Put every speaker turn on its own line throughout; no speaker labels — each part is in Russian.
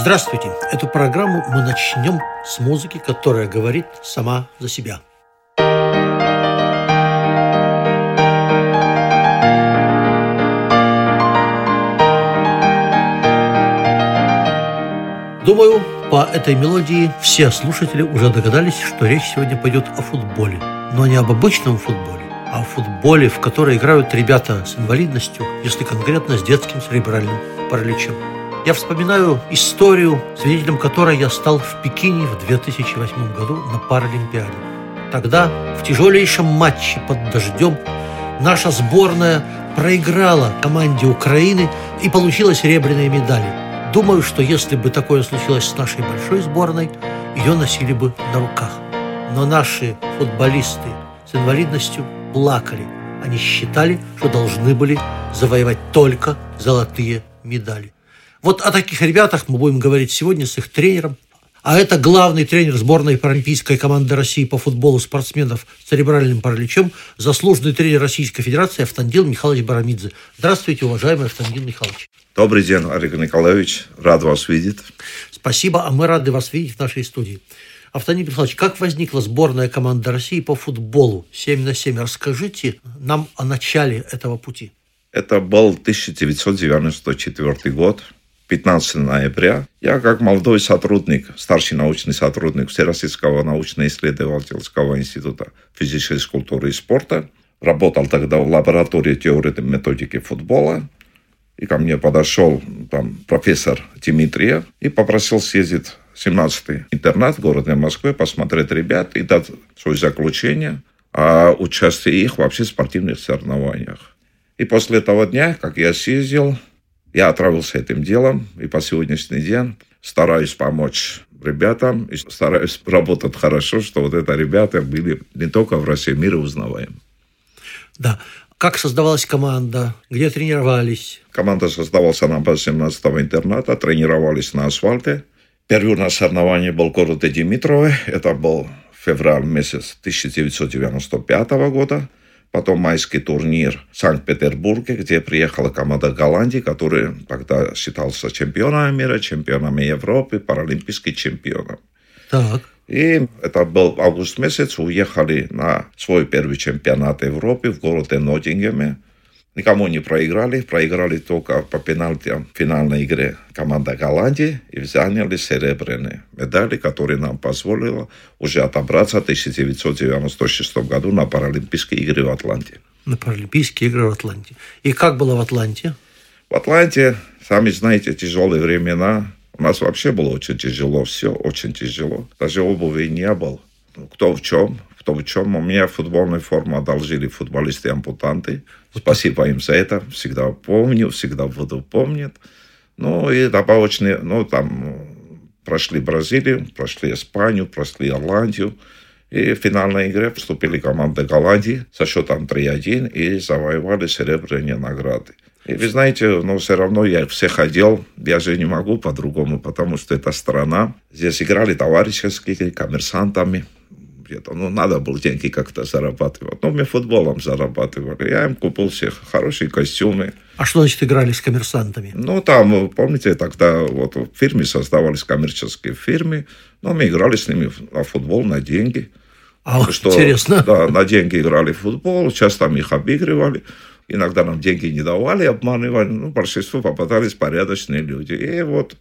Здравствуйте! Эту программу мы начнем с музыки, которая говорит сама за себя. Думаю, по этой мелодии все слушатели уже догадались, что речь сегодня пойдет о футболе. Но не об обычном футболе, а о футболе, в который играют ребята с инвалидностью, если конкретно с детским церебральным параличом. Я вспоминаю историю, свидетелем которой я стал в Пекине в 2008 году на Паралимпиаде. Тогда в тяжелейшем матче под дождем наша сборная проиграла команде Украины и получила серебряные медали. Думаю, что если бы такое случилось с нашей большой сборной, ее носили бы на руках. Но наши футболисты с инвалидностью плакали. Они считали, что должны были завоевать только золотые медали. Вот о таких ребятах мы будем говорить сегодня с их тренером. А это главный тренер сборной паралимпийской команды России по футболу спортсменов с церебральным параличом, заслуженный тренер Российской Федерации Автандил Михайлович Барамидзе. Здравствуйте, уважаемый Автандил Михайлович.
Добрый день, Олег Николаевич. Рад вас видеть.
Спасибо, а мы рады вас видеть в нашей студии. Автоним Михайлович, как возникла сборная команды России по футболу 7 на 7? Расскажите нам о начале этого пути.
Это был 1994 год. 15 ноября. Я как молодой сотрудник, старший научный сотрудник Всероссийского научно-исследовательского института физической культуры и спорта, работал тогда в лаборатории теории и методики футбола. И ко мне подошел там профессор Дмитриев и попросил съездить в 17-й интернат в городе Москве, посмотреть ребят и дать свое заключение о участии их вообще в спортивных соревнованиях. И после этого дня, как я съездил, я отравился этим делом, и по сегодняшний день стараюсь помочь ребятам, и стараюсь работать хорошо, что вот это ребята были не только в России, мире узнаваемы.
Да. Как создавалась команда? Где тренировались?
Команда создавалась на базе 17 интерната, тренировались на асфальте. Первый наш соревнование был в городе Димитрове. Это был февраль месяц 1995 года. Потом майский турнир в Санкт-Петербурге, где приехала команда Голландии, которая тогда считался чемпионом мира, чемпионом Европы, паралимпийским чемпионом.
Так.
И это был август месяц, уехали на свой первый чемпионат Европы в городе Ноттингеме. Никому не проиграли, проиграли только по пенальтям в финальной игре команда Голландии и заняли серебряные медали, которые нам позволило уже отобраться в 1996 году на Паралимпийские игры в Атланте.
На Паралимпийские игры в Атланте. И как было в Атланте?
В Атланте, сами знаете, тяжелые времена. У нас вообще было очень тяжело, все очень тяжело. Даже обуви не было. Кто в чем, в чем. У меня футбольную форму одолжили футболисты-ампутанты. Спасибо им за это. Всегда помню, всегда буду помнить. Ну, и добавочные, ну, там прошли Бразилию, прошли Испанию, прошли Ирландию. И в финальной игре вступили команды Голландии со счетом 3-1 и завоевали серебряные награды. И вы знаете, но ну, все равно я все ходил, я же не могу по-другому, потому что это страна. Здесь играли товарищеские, коммерсантами, где-то. Ну, надо было деньги как-то зарабатывать. Ну, мы футболом зарабатывали. Я им купил всех хорошие костюмы.
А что значит играли с коммерсантами?
Ну, там, помните, тогда вот в фирме создавались коммерческие фирмы. Ну, мы играли с ними на футбол, на деньги.
А, что, интересно.
Да, на деньги играли в футбол, часто мы их обыгрывали. Иногда нам деньги не давали, обманывали. Ну, большинство попадались порядочные люди. И вот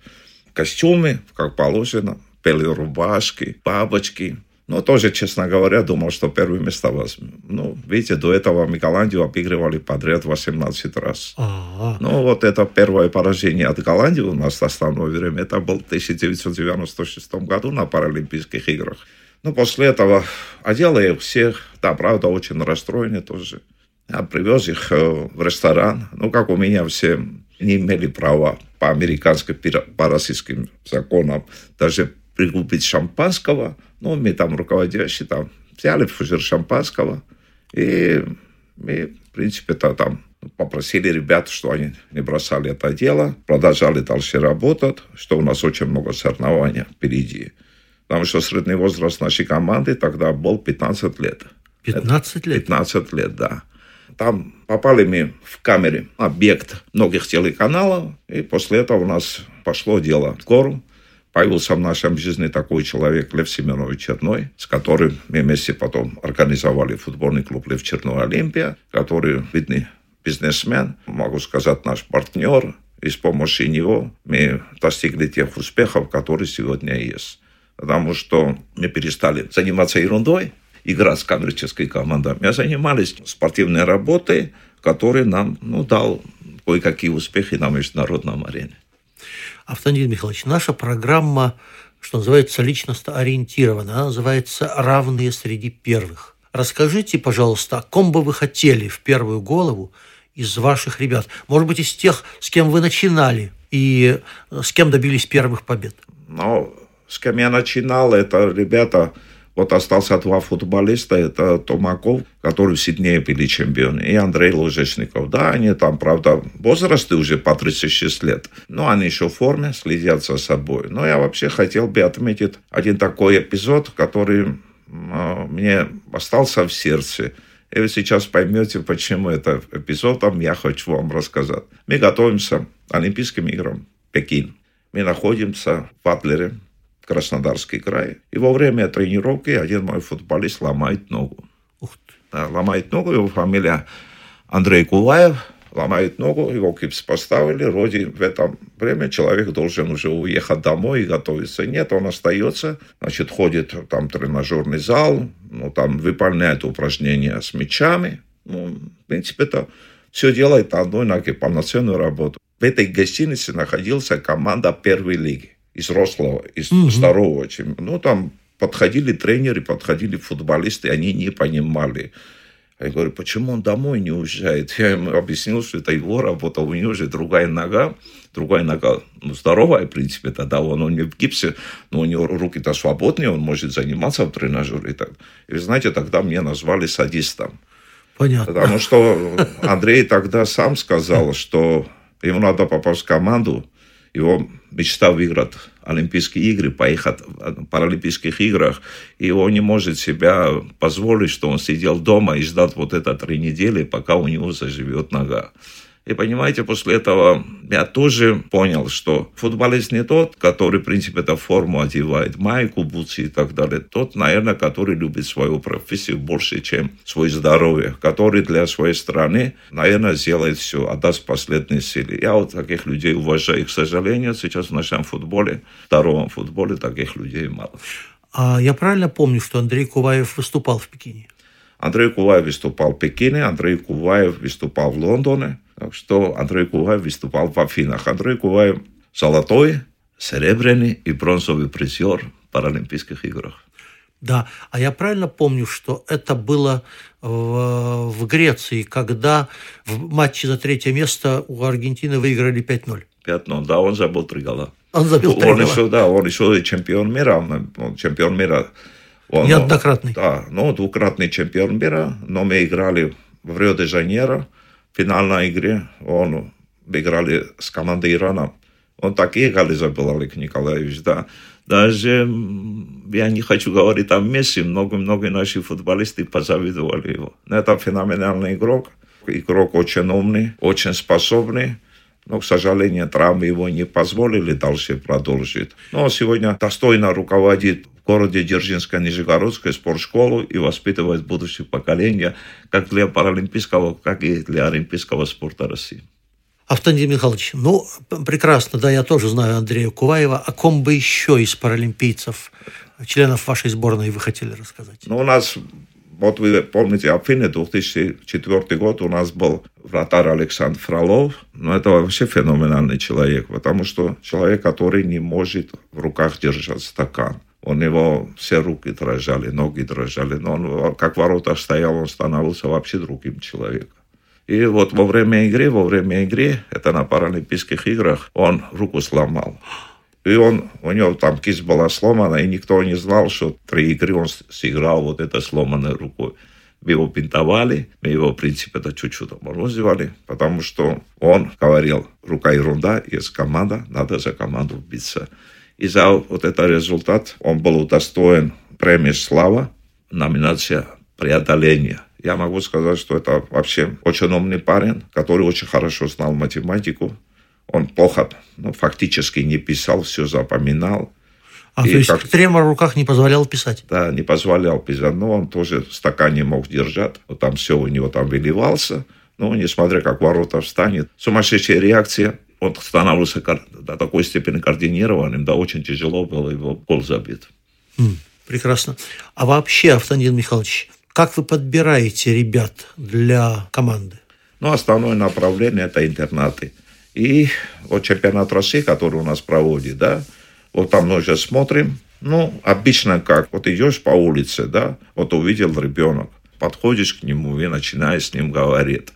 костюмы, как положено, пели рубашки, бабочки – но тоже, честно говоря, думал, что первые места возьмем. Ну, видите, до этого мы Голландию обыгрывали подряд 18 раз.
А-а-а.
Ну, вот это первое поражение от Голландии у нас в основное время. Это был в 1996 году на Паралимпийских играх. Ну, после этого одел я их всех. Да, правда, очень расстроены тоже. Я привез их э, в ресторан. Ну, как у меня все не имели права по американским, по российским законам даже прикупить шампанского. Ну, мы там руководящие там взяли фужер шампанского. И мы, в принципе, то там попросили ребят, что они не бросали это дело, продолжали дальше работать, что у нас очень много соревнований впереди. Потому что средний возраст нашей команды тогда был 15 лет.
15 лет?
15 лет, да. Там попали мы в камере объект многих телеканалов, и после этого у нас пошло дело в гору. Появился в нашем жизни такой человек Лев Семенович Черной, с которым мы вместе потом организовали футбольный клуб Лев Черной Олимпия, который видный бизнесмен, могу сказать, наш партнер, и с помощью него мы достигли тех успехов, которые сегодня есть. Потому что мы перестали заниматься ерундой, играть с коммерческой командой. Мы занимались спортивной работой, которая нам ну, дал кое-какие успехи на международном арене.
Автандин Михайлович, наша программа, что называется, личностно ориентирована, она называется «Равные среди первых». Расскажите, пожалуйста, о ком бы вы хотели в первую голову из ваших ребят? Может быть, из тех, с кем вы начинали и с кем добились первых побед?
Ну, с кем я начинал, это ребята, вот остался два футболиста, это Томаков, который в Сиднее были чемпионы, и Андрей Ложечников. Да, они там, правда, возрасты уже по 36 лет, но они еще в форме, следят за собой. Но я вообще хотел бы отметить один такой эпизод, который а, мне остался в сердце. И вы сейчас поймете, почему это эпизодом я хочу вам рассказать. Мы готовимся к Олимпийским играм Пекин. Мы находимся в Адлере, Краснодарский край. И во время тренировки один мой футболист ломает ногу. Ух ты. Да, ломает ногу, его фамилия Андрей Кулаев. Ломает ногу, его гипс поставили. Вроде в это время человек должен уже уехать домой и готовиться. Нет, он остается, значит, ходит там тренажерный зал, ну, там выполняет упражнения с мячами. Ну, в принципе, это все делает одной ноги, полноценную работу. В этой гостинице находился команда первой лиги из Рослова, из угу. Старого. Ну, там подходили тренеры, подходили футболисты, они не понимали. Я говорю, почему он домой не уезжает? Я ему объяснил, что это его работа, у него же другая нога, другая нога, ну, здоровая, в принципе, тогда он, он не в гипсе, но у него руки-то свободные, он может заниматься в тренажере. И, так. и знаете, тогда мне назвали садистом.
Понятно.
Потому что Андрей тогда сам сказал, что ему надо попасть в команду, его мечта выиграть Олимпийские игры, поехать в Паралимпийских играх, и он не может себя позволить, что он сидел дома и ждал вот это три недели, пока у него заживет нога. И понимаете, после этого я тоже понял, что футболист не тот, который, в принципе, эту форму одевает, майку, бутсы и так далее. Тот, наверное, который любит свою профессию больше, чем свое здоровье, который для своей страны, наверное, сделает все, отдаст последние силы. Я вот таких людей уважаю. И, к сожалению, сейчас в нашем футболе, втором футболе, таких людей мало.
А я правильно помню, что Андрей Куваев выступал в Пекине?
Андрей Куваев выступал в Пекине, Андрей Куваев выступал в Лондоне. Так что Андрей Куваев выступал в Афинах. Андрей Куваев золотой, серебряный и бронзовый призер Паралимпийских играх.
Да, а я правильно помню, что это было в, в Греции, когда в матче за третье место у Аргентины выиграли 5-0.
5-0, да, он забил три гола.
Он забил три
он
гола.
Еще, да, он еще чемпион мира, он чемпион мира.
Он, Неоднократный.
Да, ну, двукратный чемпион мира, но мы играли в Рио-де-Жанейро, финальной игре он играли с командой Ирана. Он такие голы Олег Николаевич, да. Даже, я не хочу говорить о Месси, много-много наши футболисты позавидовали его. Это феноменальный игрок. Игрок очень умный, очень способный. Но, к сожалению, травмы его не позволили дальше продолжить. Но сегодня достойно руководит городе Дзержинская Нижегородская спортшколу и воспитывает будущее поколение как для паралимпийского, так и для олимпийского спорта России.
Автандий Михайлович, ну, прекрасно, да, я тоже знаю Андрея Куваева. О ком бы еще из паралимпийцев, членов вашей сборной вы хотели рассказать?
Ну, у нас, вот вы помните, Афины, 2004 год, у нас был вратарь Александр Фролов. Ну, это вообще феноменальный человек, потому что человек, который не может в руках держать стакан у него все руки дрожали, ноги дрожали, но он как ворота стоял, он становился вообще другим человеком. И вот во время игры, во время игры, это на Паралимпийских играх, он руку сломал. И он, у него там кисть была сломана, и никто не знал, что три игры он сыграл вот этой сломанной рукой. Мы его пинтовали, мы его, в принципе, это чуть-чуть обморозивали, потому что он говорил, рука ерунда, есть команда, надо за команду биться. И за вот этот результат он был удостоен премии «Слава», номинация «Преодоление». Я могу сказать, что это вообще очень умный парень, который очень хорошо знал математику. Он плохо, ну, фактически не писал, все запоминал.
А, и то есть как... тремор в руках не позволял писать?
Да, не позволял писать. Но он тоже стакан не мог держать. Вот там все у него там выливался. Но несмотря как ворота встанет, сумасшедшая реакция. Он становился до такой степени координированным, да, очень тяжело было его гол забит.
Mm, прекрасно. А вообще, Автонин Михайлович, как вы подбираете ребят для команды?
Ну, основное направление – это интернаты. И вот чемпионат России, который у нас проводит, да, вот там мы уже смотрим, ну, обычно как, вот идешь по улице, да, вот увидел ребенок, подходишь к нему и начинаешь с ним говорить,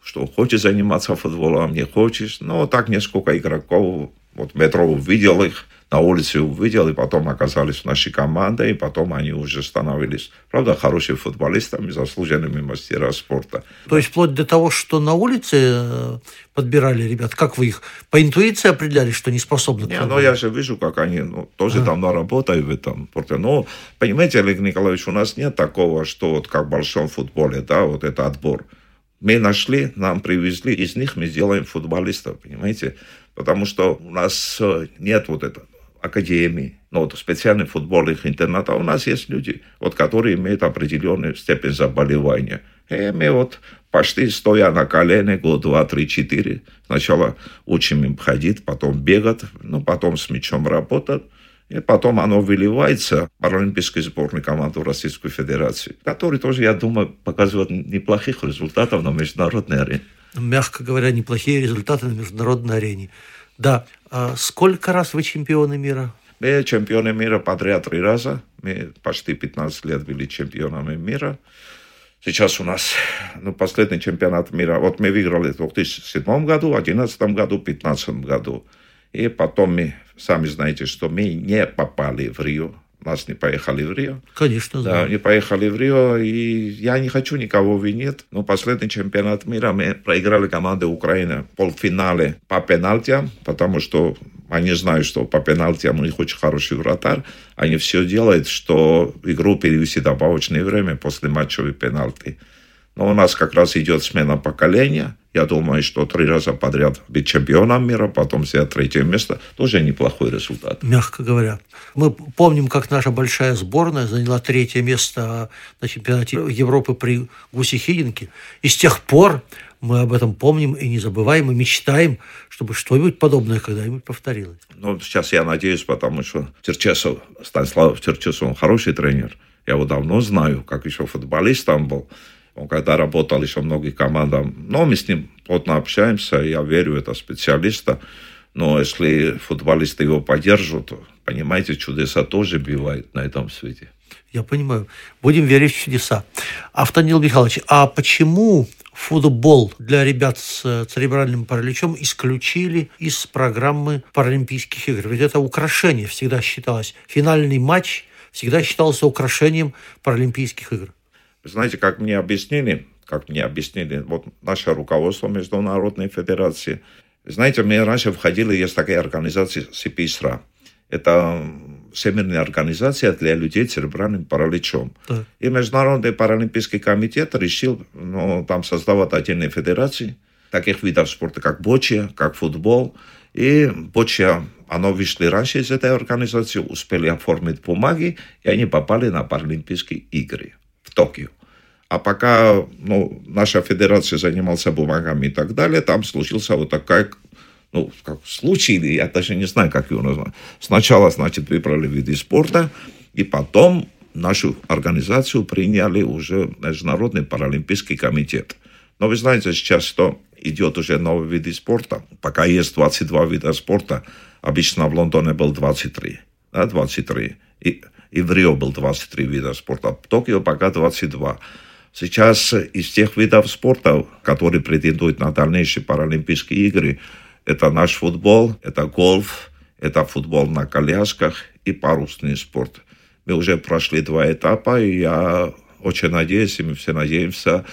что хочешь заниматься футболом, не хочешь. Ну, вот так несколько игроков, вот метро увидел их, на улице увидел, и потом оказались в нашей команде, и потом они уже становились, правда, хорошими футболистами, заслуженными мастера спорта.
То есть вплоть до того, что на улице э, подбирали ребят, как вы их по интуиции определяли, что не способны?
Не, ну я же вижу, как они ну, тоже а. давно работают в этом спорте. Но, понимаете, Олег Николаевич, у нас нет такого, что вот как в большом футболе, да, вот это отбор. Мы нашли, нам привезли, из них мы сделаем футболистов, понимаете? Потому что у нас э, нет вот этого академии, ну, вот специальных футбольных интернатов, у нас есть люди, вот, которые имеют определенную степень заболевания. И мы вот почти стоя на колене, год, два, три, четыре, сначала учим им ходить, потом бегать, ну, потом с мячом работать, и потом оно выливается в паралимпийской сборной команды Российской Федерации, который тоже, я думаю, показывает неплохих результатов на международной арене.
Мягко говоря, неплохие результаты на международной арене. Да. А сколько раз вы чемпионы мира?
Мы чемпионы мира подряд три раза. Мы почти 15 лет были чемпионами мира. Сейчас у нас ну, последний чемпионат мира. Вот мы выиграли в 2007 году, 2011 году, 2015 году. И потом мы, сами знаете, что мы не попали в Рио нас не поехали в Рио.
Конечно, да.
Да, не поехали в Рио, и я не хочу никого винить, но последний чемпионат мира мы проиграли команде Украины в полуфинале по пенальтиям, потому что они знают, что по пенальтиям у них очень хороший вратарь. Они все делают, что игру перевести добавочное время после матчевой пенальти. Но у нас как раз идет смена поколения. Я думаю, что три раза подряд быть чемпионом мира, потом взять третье место, тоже неплохой результат.
Мягко говоря. Мы помним, как наша большая сборная заняла третье место на чемпионате Европы при Гусе Хидинке. И с тех пор мы об этом помним и не забываем, и мечтаем, чтобы что-нибудь подобное когда-нибудь повторилось.
Ну, сейчас я надеюсь, потому что Черчесов, Станислав Черчесов, он хороший тренер. Я его давно знаю, как еще футболистом был. Он когда работал еще многих командах, но мы с ним плотно общаемся, я верю, это специалиста. Но если футболисты его поддержат, понимаете, чудеса тоже бывают на этом свете.
Я понимаю. Будем верить в чудеса. Автонил Михайлович, а почему футбол для ребят с церебральным параличом исключили из программы Паралимпийских игр? Ведь это украшение всегда считалось. Финальный матч всегда считался украшением Паралимпийских игр.
Знаете, как мне объяснили, как мне объяснили, вот наше руководство Международной Федерации, знаете, мы раньше входили, есть такая организация СИПИСРА. Это Всемирная организация для людей с церебральным параличом. Да. И Международный паралимпийский комитет решил ну, там создавать отдельные федерации таких видов спорта, как бочья, как футбол. И бочья, оно вышли раньше из этой организации, успели оформить бумаги, и они попали на Паралимпийские игры в Токио. А пока ну, наша федерация занималась бумагами и так далее, там случился вот такой ну, как случай, я даже не знаю, как его назвать. Сначала, значит, выбрали виды спорта, и потом нашу организацию приняли уже Международный паралимпийский комитет. Но вы знаете, сейчас что идет уже новый вид спорта. Пока есть 22 вида спорта, обычно в Лондоне был 23. Да, 23. И, и в Рио был 23 вида спорта. В Токио пока 22. Сейчас из тех видов спорта, которые претендуют на дальнейшие Паралимпийские игры, это наш футбол, это гольф, Это футбол на колясках и парусный спорт. Мы уже прошли два этапа, и я очень надеюсь, и мы все надеемся,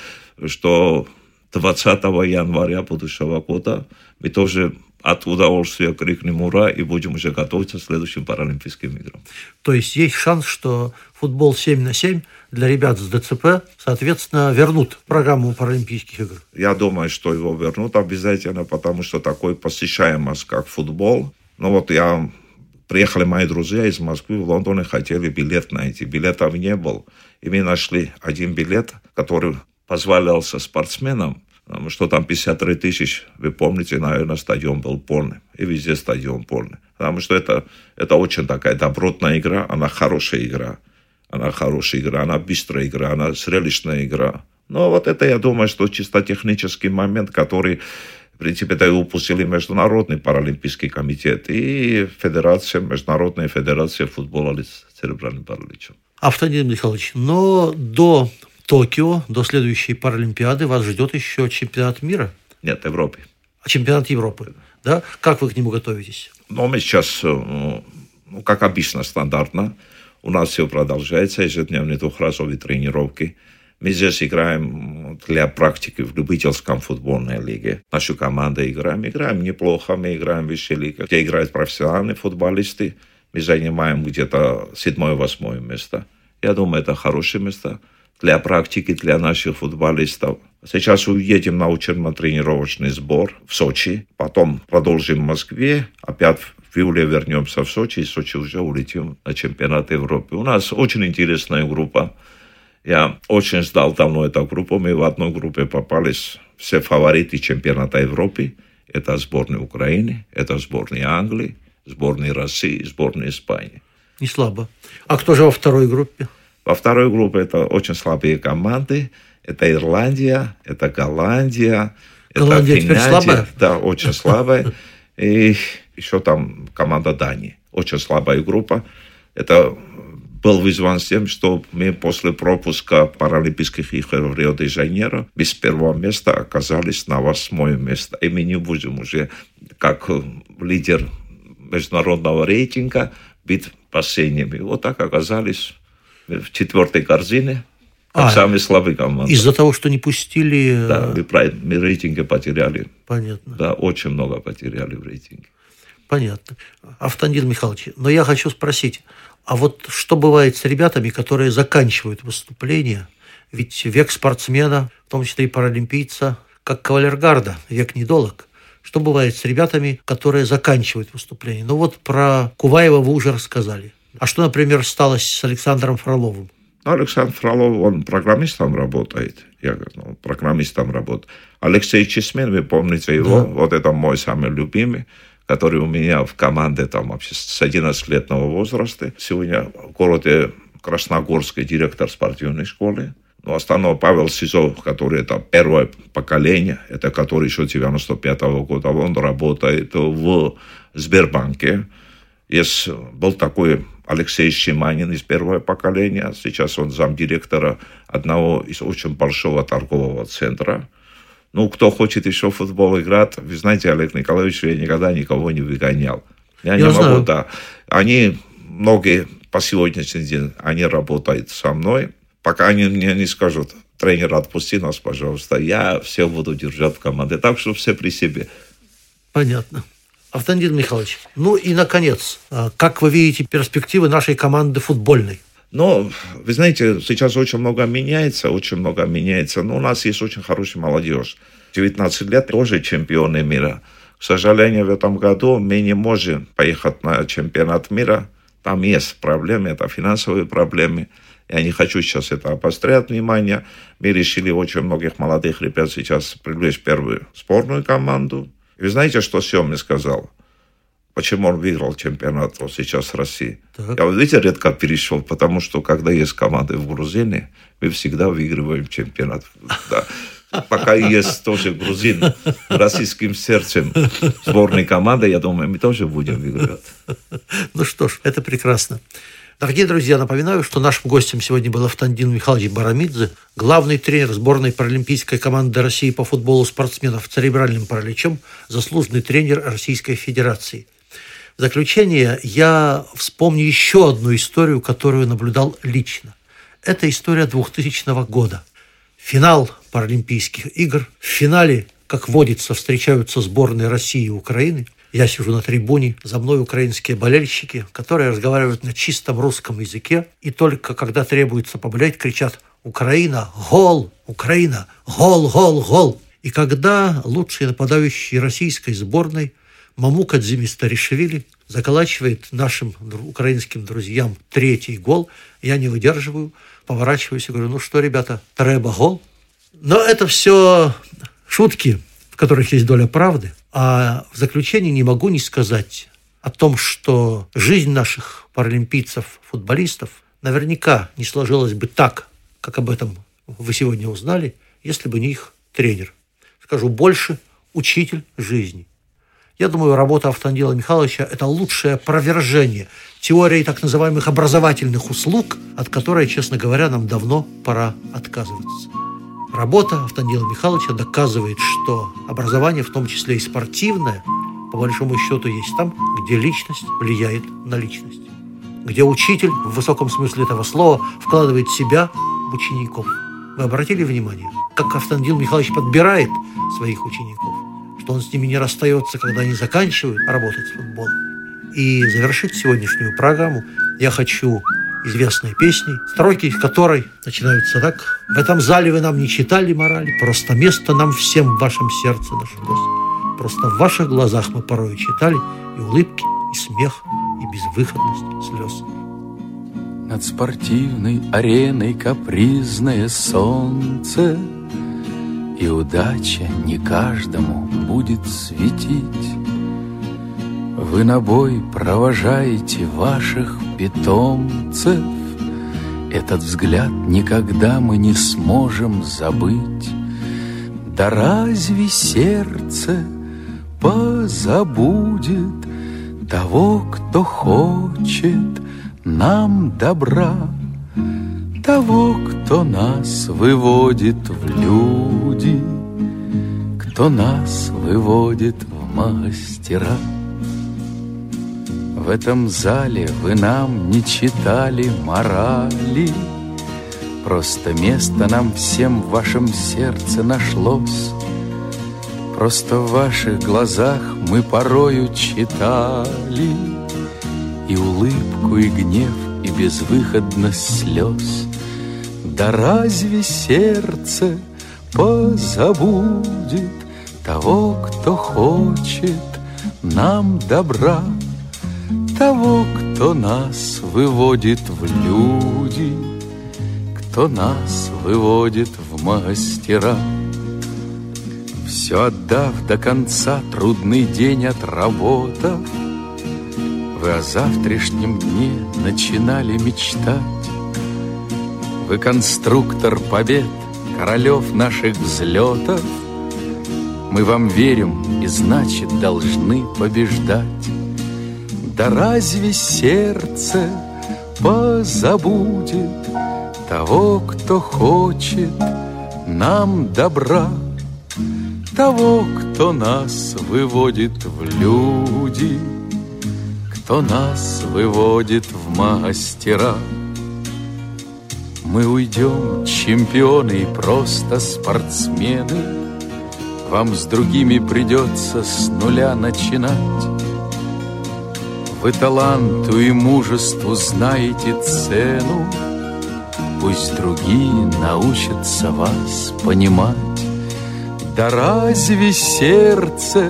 что 20 января будущего года мы тоже от удовольствия крикнем «Ура!» и будем уже готовиться к следующим Паралимпийским играм.
То есть есть шанс, что футбол 7 на 7 для ребят с ДЦП, соответственно, вернут программу Паралимпийских игр?
Я думаю, что его вернут обязательно, потому что такой посещаемость, как футбол. Ну вот я приехали мои друзья из Москвы в Лондоне, хотели билет найти. Билетов не был. И мы нашли один билет, который позволялся спортсменам, что там 53 тысяч, вы помните, наверное, стадион был полный. И везде стадион полный. Потому что это, это очень такая добротная игра, она хорошая игра. Она хорошая игра, она быстрая игра, она зрелищная игра. Но вот это, я думаю, что чисто технический момент, который, в принципе, это и упустили Международный паралимпийский комитет и Федерация, Международная федерация футбола с церебральным параличом.
Автодин Михайлович, но до Токио, до следующей Паралимпиады вас ждет еще чемпионат мира?
Нет, Европы.
А чемпионат Европы, да? Как вы к нему готовитесь?
Ну, мы сейчас, э, ну, как обычно, стандартно. У нас все продолжается, ежедневные двухразовые тренировки. Мы здесь играем для практики в любительском футбольной лиге. Нашу команду играем. Играем неплохо, мы играем в высшей лиге, где играют профессиональные футболисты. Мы занимаем где-то седьмое-восьмое место. Я думаю, это хорошее место для практики для наших футболистов. Сейчас уедем на учебно-тренировочный сбор в Сочи, потом продолжим в Москве, опять в июле вернемся в Сочи, из Сочи уже улетим на чемпионат Европы. У нас очень интересная группа. Я очень ждал давно эту группу. Мы в одной группе попались все фавориты чемпионата Европы. Это сборная Украины, это сборная Англии, сборная России, сборная Испании.
Не слабо. А кто же во второй группе?
Во второй группе это очень слабые команды. Это Ирландия, это Голландия,
Голландия
это Финляндия.
слабая?
Да, очень слабая. И еще там команда Дании. Очень слабая группа. Это был вызван с тем, что мы после пропуска Паралимпийских игр в Рио-де-Жанейро без первого места оказались на восьмое место. И мы не будем уже как лидер международного рейтинга быть последними. Вот так оказались в четвертой корзине, как а, самые слабые команды.
Из-за того, что не пустили...
Да, мы, мы рейтинги потеряли.
Понятно.
Да, очень много потеряли в рейтинге.
Понятно. Автандин Михайлович, но я хочу спросить, а вот что бывает с ребятами, которые заканчивают выступление? Ведь век спортсмена, в том числе и паралимпийца, как кавалергарда, век недолог. Что бывает с ребятами, которые заканчивают выступление? Ну вот про Куваева вы уже рассказали. А что, например, стало с Александром Фроловым?
Ну, Александр Фролов, он программистом работает. Я говорю, ну, программистом работает. Алексей Чесмен, вы помните его, да. вот это мой самый любимый, который у меня в команде там вообще с 11-летнего возраста. Сегодня в городе Красногорской директор спортивной школы. Ну, остальное Павел Сизов, который это первое поколение, это который еще 95 -го года, он работает в Сбербанке. Есть, был такой Алексей Щеманин из первого поколения. Сейчас он замдиректора одного из очень большого торгового центра. Ну, кто хочет еще в футбол играть, вы знаете, Олег Николаевич, я никогда никого не выгонял. Я, я не знаю. могу, да. Они, многие по сегодняшний день, они работают со мной. Пока они мне не скажут, тренер, отпусти нас, пожалуйста, я все буду держать в команде. Так что все при себе.
Понятно. Автандин Михайлович, ну и, наконец, а, как вы видите перспективы нашей команды футбольной?
Ну, вы знаете, сейчас очень много меняется, очень много меняется. Но у нас есть очень хорошая молодежь. 19 лет тоже чемпионы мира. К сожалению, в этом году мы не можем поехать на чемпионат мира. Там есть проблемы, это финансовые проблемы. Я не хочу сейчас это обострять внимание. Мы решили очень многих молодых ребят сейчас привлечь в первую сборную команду. И вы знаете, что Семин сказал? Почему он выиграл чемпионат вот сейчас в России? Так. Я, видите, редко перешел, потому что, когда есть команды в Грузии, мы всегда выигрываем чемпионат. Да. Пока есть тоже грузин российским сердцем сборной команды, я думаю, мы тоже будем выигрывать.
Ну что ж, это прекрасно. Дорогие друзья, напоминаю, что нашим гостем сегодня был Автандин Михайлович Барамидзе, главный тренер сборной паралимпийской команды России по футболу спортсменов с церебральным параличом, заслуженный тренер Российской Федерации. В заключение я вспомню еще одну историю, которую наблюдал лично. Это история 2000 года. Финал Паралимпийских игр. В финале, как водится, встречаются сборные России и Украины. Я сижу на трибуне, за мной украинские болельщики, которые разговаривают на чистом русском языке, и только когда требуется поболеть, кричат «Украина! Гол! Украина! Гол! Гол! Гол!» И когда лучший нападающий российской сборной Мамука Дзимистаришвили заколачивает нашим украинским друзьям третий гол, я не выдерживаю, поворачиваюсь и говорю, ну что, ребята, треба гол? Но это все шутки, в которых есть доля правды. А в заключение не могу не сказать о том, что жизнь наших паралимпийцев, футболистов наверняка не сложилась бы так, как об этом вы сегодня узнали, если бы не их тренер. Скажу больше, учитель жизни. Я думаю, работа Автандила Михайловича – это лучшее опровержение теории так называемых образовательных услуг, от которой, честно говоря, нам давно пора отказываться. Работа Автандила Михайловича доказывает, что образование, в том числе и спортивное, по большому счету есть там, где личность влияет на личность. Где учитель, в высоком смысле этого слова, вкладывает себя в учеников. Вы обратили внимание, как Автандил Михайлович подбирает своих учеников, что он с ними не расстается, когда они заканчивают работать с футболом. И завершить сегодняшнюю программу я хочу известной песней, строки которой начинаются так. «В этом зале вы нам не читали морали, просто место нам всем в вашем сердце нашлось. Просто в ваших глазах мы порой читали и улыбки, и смех, и безвыходность слез».
Над спортивной ареной капризное солнце И удача не каждому будет светить Вы на бой провожаете ваших питомцев Этот взгляд никогда мы не сможем забыть Да разве сердце позабудет Того, кто хочет нам добра, того, кто нас выводит в люди, кто нас выводит в мастера. В этом зале вы нам не читали морали, Просто место нам всем в вашем сердце нашлось. Просто в ваших глазах мы порою читали И улыбку, и гнев, и безвыходность слез. Да разве сердце позабудет Того, кто хочет нам добра, Того, кто нас выводит в люди, Кто нас выводит в мастера. Все отдав до конца трудный день отработав, Вы о завтрашнем дне начинали мечтать. Вы конструктор побед, королев наших взлетов, Мы вам верим и, значит, должны побеждать. Да разве сердце позабудет Того, кто хочет нам добра? того, кто нас выводит в люди, кто нас выводит в мастера. Мы уйдем, чемпионы и просто спортсмены, Вам с другими придется с нуля начинать. Вы таланту и мужеству знаете цену, Пусть другие научатся вас понимать. Да разве сердце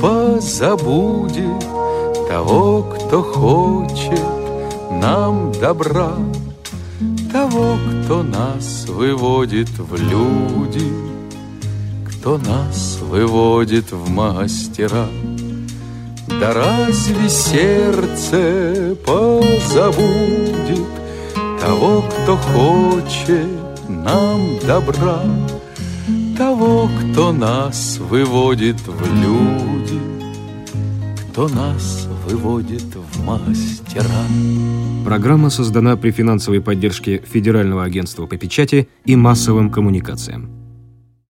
позабудет Того, кто хочет нам добра, Того, кто нас выводит в люди, Кто нас выводит в мастера. Да разве сердце позабудет Того, кто хочет нам добра, того, кто нас выводит в люди, кто нас выводит в мастера.
Программа создана при финансовой поддержке Федерального агентства по печати и массовым коммуникациям.